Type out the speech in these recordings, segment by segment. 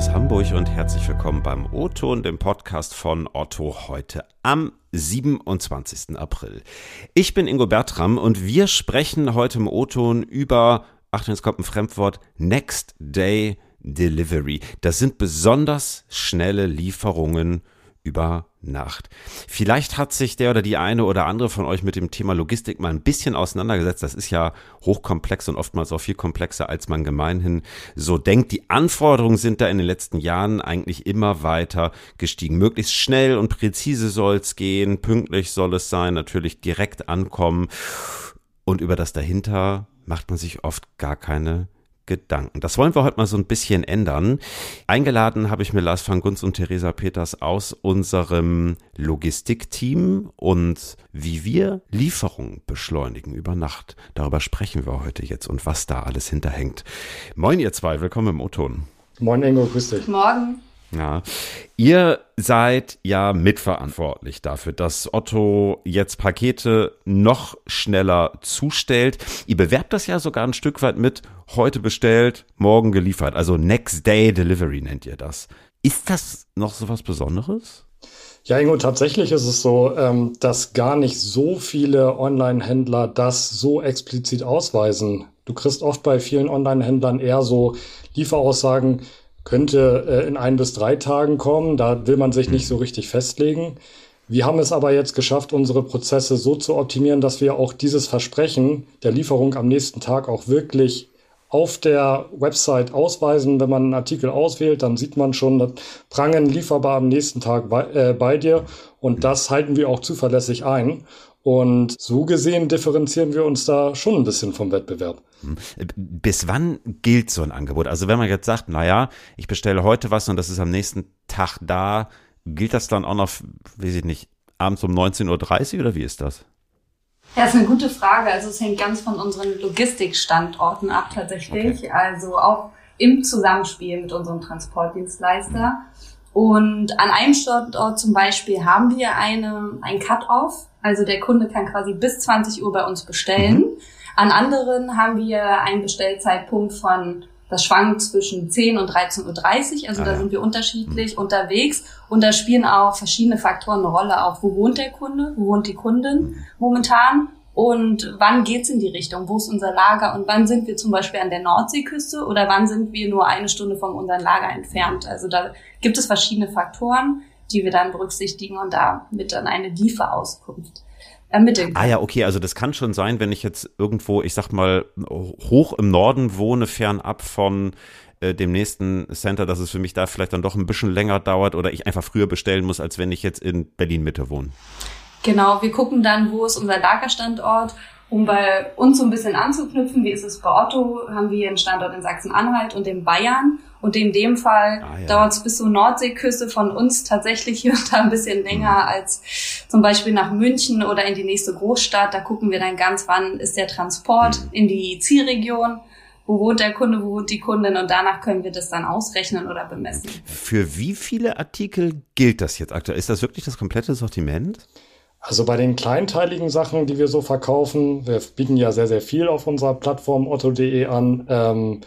aus Hamburg und herzlich willkommen beim O-Ton, dem Podcast von Otto heute am 27. April. Ich bin Ingo Bertram und wir sprechen heute im O-Ton über, Achtung, jetzt kommt ein Fremdwort, Next Day Delivery. Das sind besonders schnelle Lieferungen über Nacht. Vielleicht hat sich der oder die eine oder andere von euch mit dem Thema Logistik mal ein bisschen auseinandergesetzt. Das ist ja hochkomplex und oftmals auch viel komplexer, als man gemeinhin so denkt. Die Anforderungen sind da in den letzten Jahren eigentlich immer weiter gestiegen. Möglichst schnell und präzise soll es gehen, pünktlich soll es sein, natürlich direkt ankommen. Und über das dahinter macht man sich oft gar keine Gedanken. Das wollen wir heute mal so ein bisschen ändern. Eingeladen habe ich mir Lars van Gunz und Theresa Peters aus unserem Logistikteam und wie wir Lieferungen beschleunigen über Nacht. Darüber sprechen wir heute jetzt und was da alles hinterhängt. Moin ihr zwei, willkommen im O-Ton. Moin Ingo, grüß dich. Morgen. Ja, ihr seid ja mitverantwortlich dafür, dass Otto jetzt Pakete noch schneller zustellt. Ihr bewerbt das ja sogar ein Stück weit mit heute bestellt, morgen geliefert. Also Next Day Delivery nennt ihr das. Ist das noch so was Besonderes? Ja, Ingo, tatsächlich ist es so, ähm, dass gar nicht so viele Online-Händler das so explizit ausweisen. Du kriegst oft bei vielen Online-Händlern eher so Lieferaussagen, könnte äh, in ein bis drei Tagen kommen. Da will man sich nicht so richtig festlegen. Wir haben es aber jetzt geschafft, unsere Prozesse so zu optimieren, dass wir auch dieses Versprechen der Lieferung am nächsten Tag auch wirklich auf der Website ausweisen. Wenn man einen Artikel auswählt, dann sieht man schon, das Prangen lieferbar am nächsten Tag bei, äh, bei dir. Und das halten wir auch zuverlässig ein. Und so gesehen differenzieren wir uns da schon ein bisschen vom Wettbewerb. Hm. Bis wann gilt so ein Angebot? Also wenn man jetzt sagt, naja, ich bestelle heute was und das ist am nächsten Tag da, gilt das dann auch noch, weiß ich nicht, abends um 19.30 Uhr oder wie ist das? Ja, ist eine gute Frage. Also es hängt ganz von unseren Logistikstandorten ab tatsächlich. Okay. Also auch im Zusammenspiel mit unserem Transportdienstleister. Und an einem Standort zum Beispiel haben wir eine, ein Cut-off. Also der Kunde kann quasi bis 20 Uhr bei uns bestellen. Mhm. An anderen haben wir einen Bestellzeitpunkt von, das schwankt zwischen 10 und 13.30 Uhr. Also ah, da ja. sind wir unterschiedlich mhm. unterwegs. Und da spielen auch verschiedene Faktoren eine Rolle. Auch wo wohnt der Kunde? Wo wohnt die Kundin mhm. momentan? Und wann geht's in die Richtung? Wo ist unser Lager? Und wann sind wir zum Beispiel an der Nordseeküste? Oder wann sind wir nur eine Stunde von unserem Lager entfernt? Also da gibt es verschiedene Faktoren, die wir dann berücksichtigen und damit dann eine Lieferauskunft ermitteln Ah ja, okay, also das kann schon sein, wenn ich jetzt irgendwo, ich sag mal, hoch im Norden wohne, fernab von äh, dem nächsten Center, dass es für mich da vielleicht dann doch ein bisschen länger dauert oder ich einfach früher bestellen muss, als wenn ich jetzt in Berlin Mitte wohne. Genau, wir gucken dann, wo ist unser Lagerstandort um bei uns so ein bisschen anzuknüpfen, wie ist es bei Otto, haben wir einen Standort in Sachsen-Anhalt und in Bayern. Und in dem Fall ah, ja. dauert es bis zur Nordseeküste von uns tatsächlich hier und da ein bisschen länger mhm. als zum Beispiel nach München oder in die nächste Großstadt. Da gucken wir dann ganz, wann ist der Transport mhm. in die Zielregion. Wo wohnt der Kunde, wo wohnt die Kundin und danach können wir das dann ausrechnen oder bemessen. Für wie viele Artikel gilt das jetzt aktuell? Ist das wirklich das komplette Sortiment? Also bei den kleinteiligen Sachen, die wir so verkaufen, wir bieten ja sehr, sehr viel auf unserer Plattform otto.de an, ähm,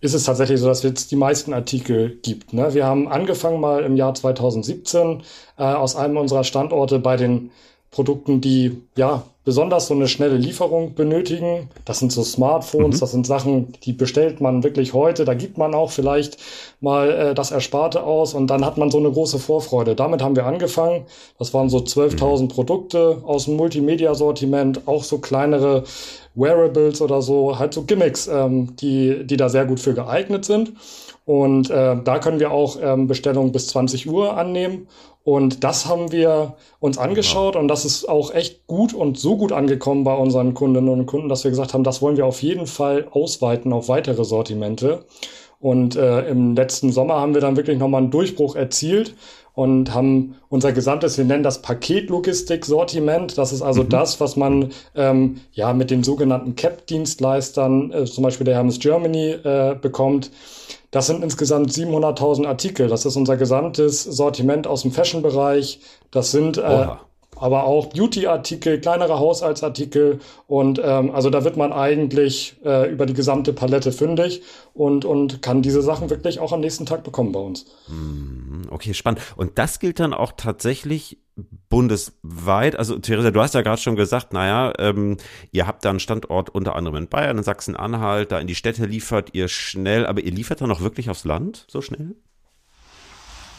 ist es tatsächlich so, dass es jetzt die meisten Artikel gibt. Ne? Wir haben angefangen mal im Jahr 2017 äh, aus einem unserer Standorte bei den Produkten, die ja besonders so eine schnelle Lieferung benötigen. Das sind so Smartphones, mhm. das sind Sachen, die bestellt man wirklich heute. Da gibt man auch vielleicht mal äh, das Ersparte aus und dann hat man so eine große Vorfreude. Damit haben wir angefangen. Das waren so 12.000 mhm. Produkte aus dem Multimedia-Sortiment, auch so kleinere Wearables oder so, halt so Gimmicks, ähm, die, die da sehr gut für geeignet sind. Und äh, da können wir auch ähm, Bestellungen bis 20 Uhr annehmen. Und das haben wir uns angeschaut und das ist auch echt gut und so gut angekommen bei unseren Kundinnen und Kunden, dass wir gesagt haben, das wollen wir auf jeden Fall ausweiten auf weitere Sortimente. Und äh, im letzten Sommer haben wir dann wirklich nochmal einen Durchbruch erzielt und haben unser gesamtes, wir nennen das Paketlogistik-Sortiment. Das ist also mhm. das, was man ähm, ja mit den sogenannten CAP-Dienstleistern, äh, zum Beispiel der Hermes Germany, äh, bekommt. Das sind insgesamt 700.000 Artikel. Das ist unser gesamtes Sortiment aus dem Fashion-Bereich. Das sind äh, aber auch Beauty-Artikel, kleinere Haushaltsartikel und ähm, also da wird man eigentlich äh, über die gesamte Palette fündig und, und kann diese Sachen wirklich auch am nächsten Tag bekommen bei uns. Hm, okay, spannend. Und das gilt dann auch tatsächlich bundesweit. Also Theresa, du hast ja gerade schon gesagt, naja, ähm, ihr habt da einen Standort unter anderem in Bayern, in Sachsen-Anhalt, da in die Städte liefert ihr schnell, aber ihr liefert dann auch wirklich aufs Land so schnell?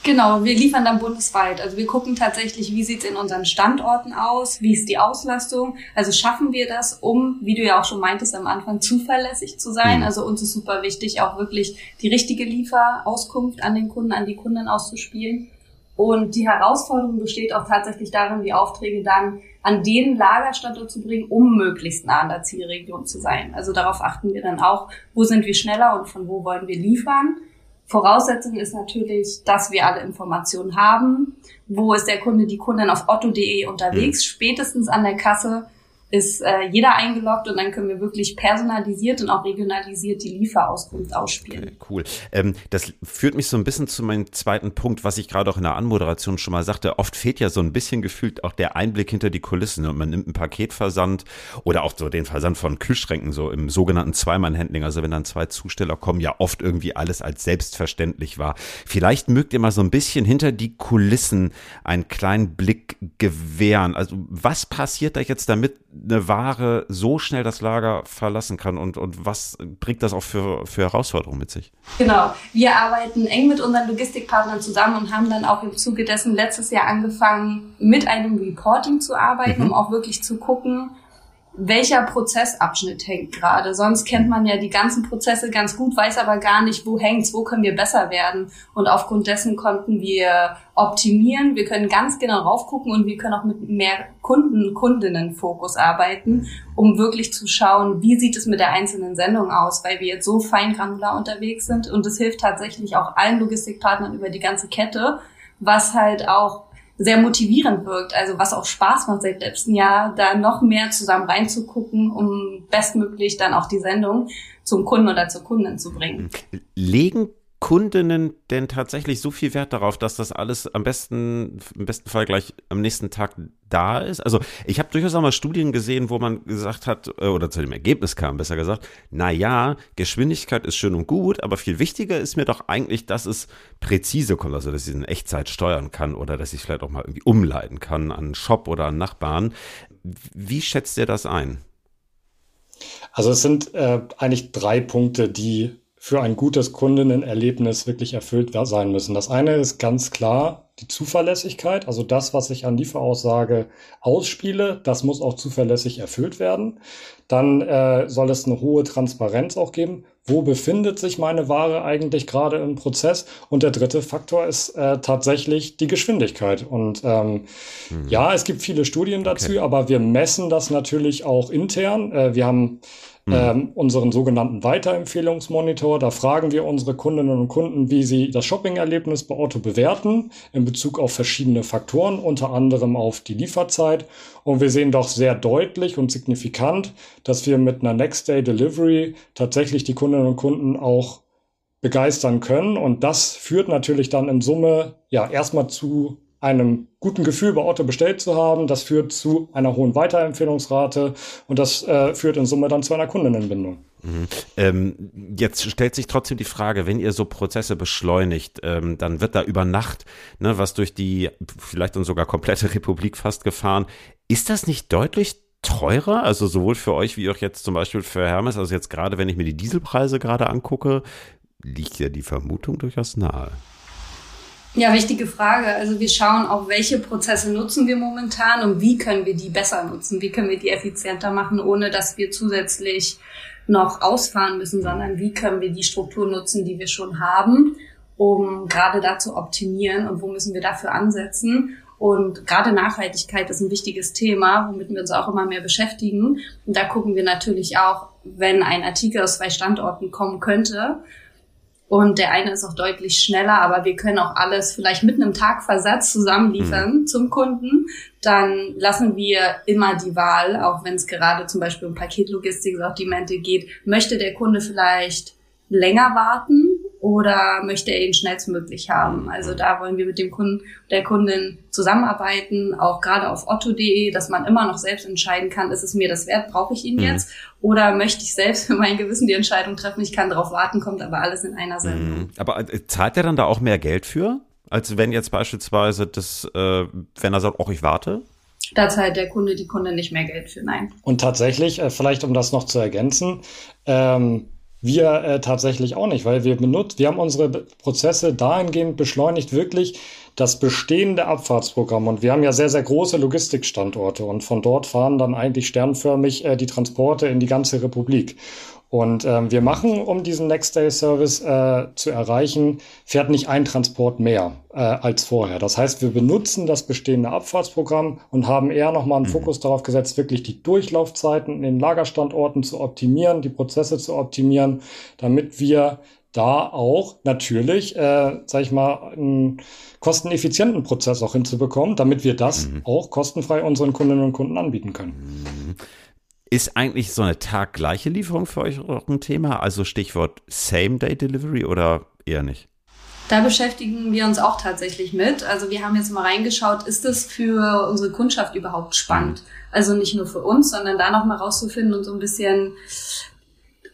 Genau, wir liefern dann bundesweit. Also wir gucken tatsächlich, wie sieht's in unseren Standorten aus, wie ist die Auslastung. Also schaffen wir das, um, wie du ja auch schon meintest am Anfang, zuverlässig zu sein. Mhm. Also uns ist super wichtig, auch wirklich die richtige Lieferauskunft an den Kunden, an die Kunden auszuspielen. Und die Herausforderung besteht auch tatsächlich darin, die Aufträge dann an den Lagerstandort zu bringen, um möglichst nah an der Zielregion zu sein. Also darauf achten wir dann auch, wo sind wir schneller und von wo wollen wir liefern. Voraussetzung ist natürlich, dass wir alle Informationen haben. Wo ist der Kunde, die Kundin auf otto.de unterwegs? Mhm. Spätestens an der Kasse ist äh, jeder eingeloggt und dann können wir wirklich personalisiert und auch regionalisiert die Lieferauskunft ausspielen. Okay, cool. Ähm, das führt mich so ein bisschen zu meinem zweiten Punkt, was ich gerade auch in der Anmoderation schon mal sagte. Oft fehlt ja so ein bisschen gefühlt auch der Einblick hinter die Kulissen und man nimmt einen Paketversand oder auch so den Versand von Kühlschränken so im sogenannten Zweimann-Handling. Also wenn dann zwei Zusteller kommen, ja oft irgendwie alles als selbstverständlich war. Vielleicht mögt ihr mal so ein bisschen hinter die Kulissen einen kleinen Blick gewähren. Also was passiert da jetzt damit? Eine Ware so schnell das Lager verlassen kann und, und was bringt das auch für, für Herausforderungen mit sich? Genau, wir arbeiten eng mit unseren Logistikpartnern zusammen und haben dann auch im Zuge dessen letztes Jahr angefangen, mit einem Reporting zu arbeiten, mhm. um auch wirklich zu gucken, welcher Prozessabschnitt hängt gerade. Sonst kennt man ja die ganzen Prozesse ganz gut, weiß aber gar nicht, wo hängt's, wo können wir besser werden. Und aufgrund dessen konnten wir optimieren. Wir können ganz genau raufgucken und wir können auch mit mehr Kunden, Kundinnen-Fokus arbeiten, um wirklich zu schauen, wie sieht es mit der einzelnen Sendung aus, weil wir jetzt so fein granular unterwegs sind. Und es hilft tatsächlich auch allen Logistikpartnern über die ganze Kette, was halt auch sehr motivierend wirkt, also was auch Spaß macht seit letztem Jahr, da noch mehr zusammen reinzugucken, um bestmöglich dann auch die Sendung zum Kunden oder zur Kundin zu bringen. Legen Kundinnen denn tatsächlich so viel Wert darauf, dass das alles am besten, im besten Fall gleich am nächsten Tag da ist? Also ich habe durchaus auch mal Studien gesehen, wo man gesagt hat, äh, oder zu dem Ergebnis kam, besser gesagt, na ja, Geschwindigkeit ist schön und gut, aber viel wichtiger ist mir doch eigentlich, dass es präzise kommt, also dass ich es in Echtzeit steuern kann oder dass ich vielleicht auch mal irgendwie umleiten kann an einen Shop oder an Nachbarn. Wie schätzt ihr das ein? Also es sind äh, eigentlich drei Punkte, die für ein gutes Kundenerlebnis wirklich erfüllt sein müssen. Das eine ist ganz klar die Zuverlässigkeit, also das, was ich an Lieferaussage ausspiele, das muss auch zuverlässig erfüllt werden. Dann äh, soll es eine hohe Transparenz auch geben. Wo befindet sich meine Ware eigentlich gerade im Prozess? Und der dritte Faktor ist äh, tatsächlich die Geschwindigkeit. Und ähm, mhm. ja, es gibt viele Studien dazu, okay. aber wir messen das natürlich auch intern. Äh, wir haben mhm. ähm, unseren sogenannten Weiterempfehlungsmonitor. Da fragen wir unsere Kundinnen und Kunden, wie sie das Shopping-Erlebnis bei Otto bewerten in Bezug auf verschiedene Faktoren, unter anderem auf die Lieferzeit. Und wir sehen doch sehr deutlich und signifikant, dass wir mit einer Next Day Delivery tatsächlich die Kundinnen und Kunden auch begeistern können. Und das führt natürlich dann in Summe ja erstmal zu einem guten Gefühl bei Otto bestellt zu haben. Das führt zu einer hohen Weiterempfehlungsrate und das äh, führt in Summe dann zu einer Kundinnenbindung. Mhm. Ähm, jetzt stellt sich trotzdem die Frage, wenn ihr so Prozesse beschleunigt, ähm, dann wird da über Nacht ne, was durch die vielleicht und sogar komplette Republik fast gefahren. Ist das nicht deutlich teurer? Also sowohl für euch wie auch jetzt zum Beispiel für Hermes, also jetzt gerade wenn ich mir die Dieselpreise gerade angucke, liegt ja die Vermutung durchaus nahe. Ja, wichtige Frage. Also wir schauen auch, welche Prozesse nutzen wir momentan und wie können wir die besser nutzen, wie können wir die effizienter machen, ohne dass wir zusätzlich noch ausfahren müssen, sondern wie können wir die Struktur nutzen, die wir schon haben, um gerade da zu optimieren und wo müssen wir dafür ansetzen. Und gerade Nachhaltigkeit ist ein wichtiges Thema, womit wir uns auch immer mehr beschäftigen. Und da gucken wir natürlich auch, wenn ein Artikel aus zwei Standorten kommen könnte, und der eine ist auch deutlich schneller, aber wir können auch alles vielleicht mit einem Tagversatz zusammenliefern mhm. zum Kunden. Dann lassen wir immer die Wahl, auch wenn es gerade zum Beispiel um Paketlogistik, Sortimente geht, möchte der Kunde vielleicht länger warten oder möchte er ihn schnellstmöglich haben? Also da wollen wir mit dem Kunden, der Kundin zusammenarbeiten, auch gerade auf otto.de, dass man immer noch selbst entscheiden kann, ist es mir das wert, brauche ich ihn mhm. jetzt? Oder möchte ich selbst für mein Gewissen die Entscheidung treffen, ich kann darauf warten, kommt aber alles in einer Sendung. Mhm. Aber äh, zahlt er dann da auch mehr Geld für? Als wenn jetzt beispielsweise das, äh, wenn er sagt, auch ich warte? Da zahlt der Kunde die Kunde nicht mehr Geld für, nein. Und tatsächlich, äh, vielleicht um das noch zu ergänzen, ähm, wir äh, tatsächlich auch nicht, weil wir benutzen, wir haben unsere Prozesse dahingehend beschleunigt, wirklich das bestehende Abfahrtsprogramm. Und wir haben ja sehr, sehr große Logistikstandorte und von dort fahren dann eigentlich sternförmig äh, die Transporte in die ganze Republik. Und ähm, wir machen, um diesen Next-Day-Service äh, zu erreichen, fährt nicht ein Transport mehr äh, als vorher. Das heißt, wir benutzen das bestehende Abfahrtsprogramm und haben eher nochmal einen mhm. Fokus darauf gesetzt, wirklich die Durchlaufzeiten in den Lagerstandorten zu optimieren, die Prozesse zu optimieren, damit wir da auch natürlich, äh, sag ich mal, einen kosteneffizienten Prozess auch hinzubekommen, damit wir das mhm. auch kostenfrei unseren Kundinnen und Kunden anbieten können. Ist eigentlich so eine taggleiche Lieferung für euch auch ein Thema? Also Stichwort Same-Day-Delivery oder eher nicht? Da beschäftigen wir uns auch tatsächlich mit. Also wir haben jetzt mal reingeschaut, ist das für unsere Kundschaft überhaupt spannend? Mhm. Also nicht nur für uns, sondern da nochmal rauszufinden und so ein bisschen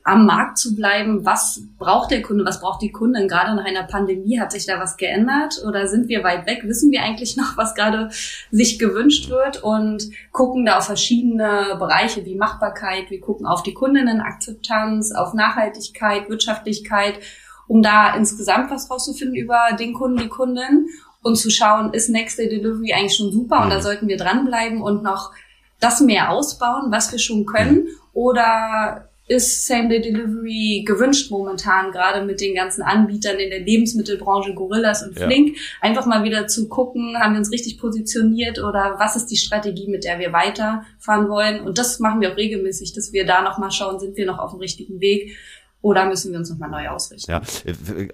am Markt zu bleiben. Was braucht der Kunde? Was braucht die Kundin? Gerade nach einer Pandemie hat sich da was geändert oder sind wir weit weg? Wissen wir eigentlich noch, was gerade sich gewünscht wird und gucken da auf verschiedene Bereiche wie Machbarkeit. Wir gucken auf die Kundinnenakzeptanz, auf Nachhaltigkeit, Wirtschaftlichkeit, um da insgesamt was rauszufinden über den Kunden, die Kundin und zu schauen, ist Next Day Delivery eigentlich schon super und da mhm. sollten wir dranbleiben und noch das mehr ausbauen, was wir schon können oder ist Same-Day-Delivery gewünscht momentan, gerade mit den ganzen Anbietern in der Lebensmittelbranche, Gorillas und Flink. Ja. Einfach mal wieder zu gucken, haben wir uns richtig positioniert oder was ist die Strategie, mit der wir weiterfahren wollen. Und das machen wir auch regelmäßig, dass wir da nochmal schauen, sind wir noch auf dem richtigen Weg. Oder müssen wir uns nochmal neu ausrichten? Ja,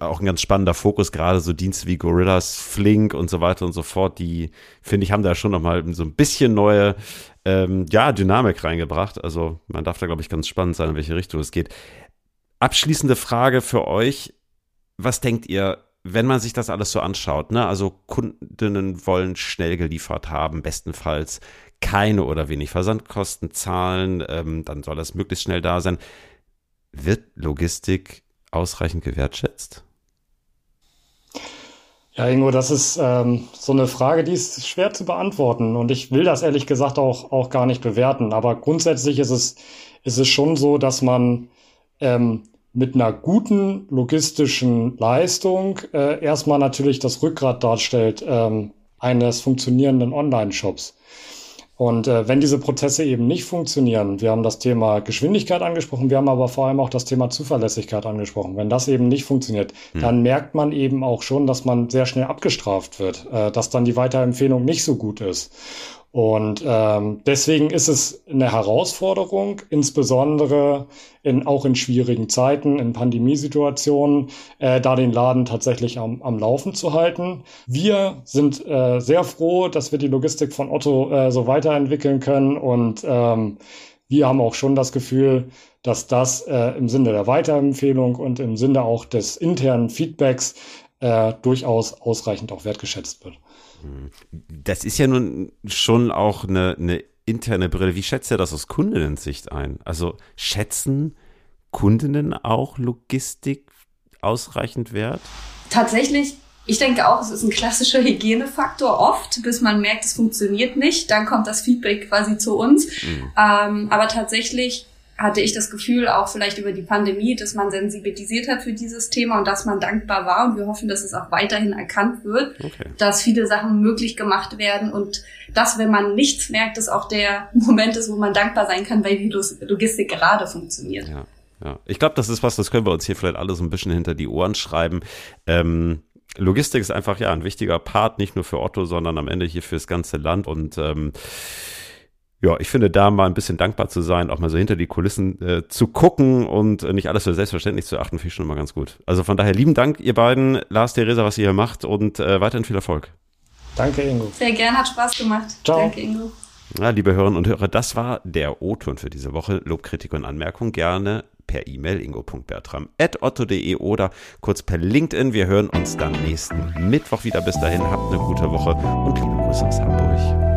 auch ein ganz spannender Fokus, gerade so Dienste wie Gorillas, Flink und so weiter und so fort, die, finde ich, haben da schon nochmal so ein bisschen neue ähm, ja, Dynamik reingebracht. Also man darf da, glaube ich, ganz spannend sein, in welche Richtung es geht. Abschließende Frage für euch. Was denkt ihr, wenn man sich das alles so anschaut? Ne? Also Kundinnen wollen schnell geliefert haben, bestenfalls keine oder wenig Versandkosten zahlen, ähm, dann soll das möglichst schnell da sein. Wird Logistik ausreichend gewertschätzt? Ja, Ingo, das ist ähm, so eine Frage, die ist schwer zu beantworten. Und ich will das ehrlich gesagt auch, auch gar nicht bewerten. Aber grundsätzlich ist es, ist es schon so, dass man ähm, mit einer guten logistischen Leistung äh, erstmal natürlich das Rückgrat darstellt ähm, eines funktionierenden Online-Shops. Und äh, wenn diese Prozesse eben nicht funktionieren, wir haben das Thema Geschwindigkeit angesprochen, wir haben aber vor allem auch das Thema Zuverlässigkeit angesprochen. Wenn das eben nicht funktioniert, hm. dann merkt man eben auch schon, dass man sehr schnell abgestraft wird, äh, dass dann die Weiterempfehlung nicht so gut ist. Und ähm, deswegen ist es eine Herausforderung, insbesondere in, auch in schwierigen Zeiten, in Pandemiesituationen, äh, da den Laden tatsächlich am, am Laufen zu halten. Wir sind äh, sehr froh, dass wir die Logistik von Otto äh, so weiterentwickeln können und ähm, wir haben auch schon das Gefühl, dass das äh, im Sinne der Weiterempfehlung und im Sinne auch des internen Feedbacks äh, durchaus ausreichend auch wertgeschätzt wird. Das ist ja nun schon auch eine, eine interne Brille. Wie schätzt ihr das aus Kundinnensicht ein? Also schätzen Kundinnen auch Logistik ausreichend wert? Tatsächlich ich denke auch, es ist ein klassischer Hygienefaktor oft, bis man merkt, es funktioniert nicht. Dann kommt das Feedback quasi zu uns. Mhm. Ähm, aber tatsächlich hatte ich das Gefühl, auch vielleicht über die Pandemie, dass man sensibilisiert hat für dieses Thema und dass man dankbar war. Und wir hoffen, dass es auch weiterhin erkannt wird, okay. dass viele Sachen möglich gemacht werden und dass, wenn man nichts merkt, es auch der Moment ist, wo man dankbar sein kann, weil die Logistik gerade funktioniert. Ja. Ja, ich glaube, das ist was, das können wir uns hier vielleicht alle so ein bisschen hinter die Ohren schreiben. Ähm, Logistik ist einfach ja ein wichtiger Part, nicht nur für Otto, sondern am Ende hier fürs ganze Land und ähm, ja, ich finde, da mal ein bisschen dankbar zu sein, auch mal so hinter die Kulissen äh, zu gucken und äh, nicht alles für selbstverständlich zu achten, finde ich schon immer ganz gut. Also von daher lieben Dank, ihr beiden, Lars, Theresa, was ihr hier macht und äh, weiterhin viel Erfolg. Danke, Ingo. Sehr gern, hat Spaß gemacht. Ciao. Danke, Ingo. Ja, liebe Hörerinnen und Hörer, das war der O-Ton für diese Woche. Lob, Kritik und Anmerkung gerne per E-Mail ingo.bertram.otto.de oder kurz per LinkedIn. Wir hören uns dann nächsten Mittwoch wieder. Bis dahin, habt eine gute Woche und liebe Grüße aus Hamburg.